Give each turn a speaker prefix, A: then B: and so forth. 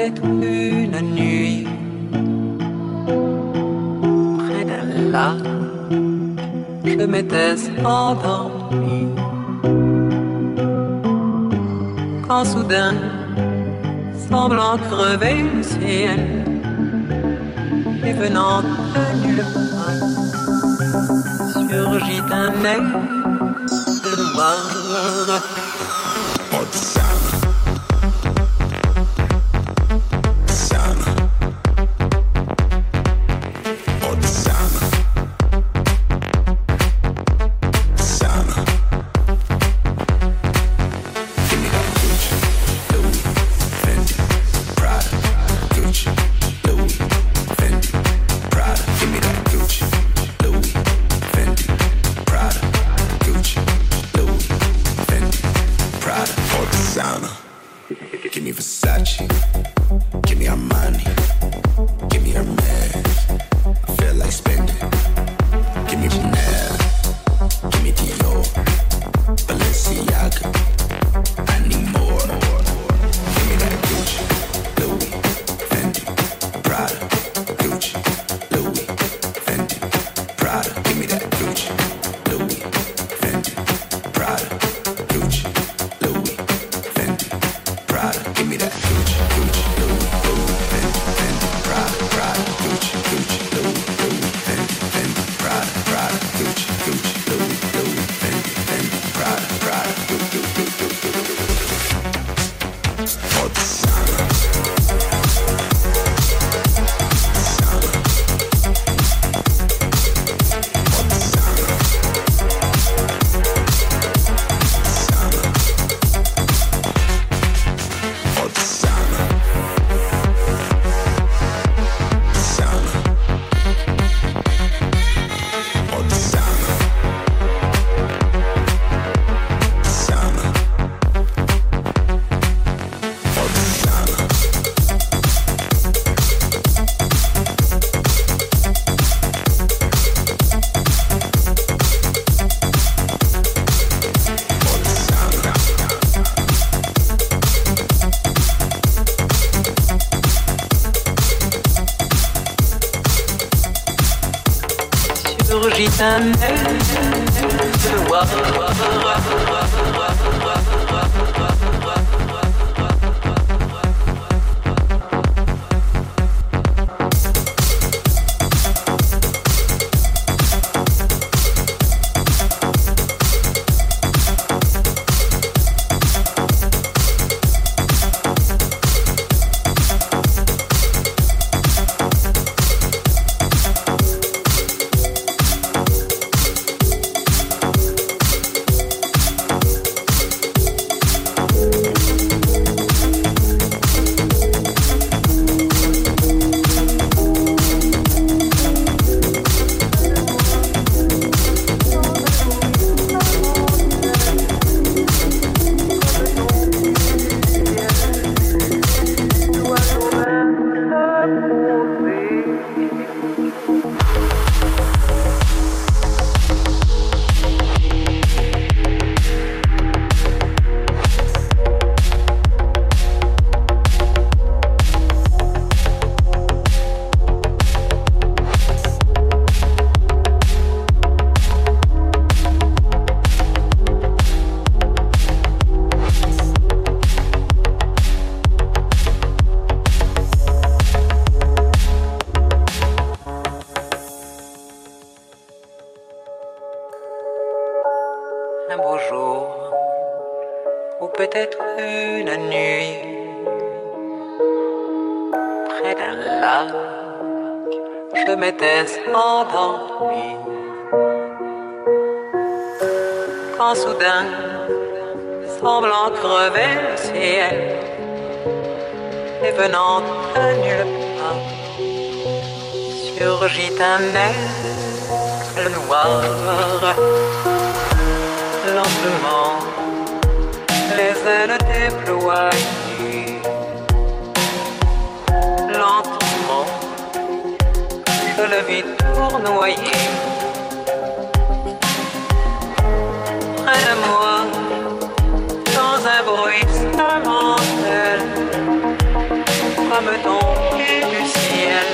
A: peut-être une nuit, près d'un lac, je m'étais endormi. Quand soudain, semblant crever le ciel, et venant de nulle part, surgit un aigle noir. pretending to. un beau jour, ou peut-être une nuit, près d'un lac, je m'étais endormi. Quand soudain, semblant crever le ciel, et venant de nulle part, surgit un air noir lentement, les ailes déployées. Lentement, je le vis tournoyer. Près de moi, dans un bruit sentimental, comme tomber du ciel.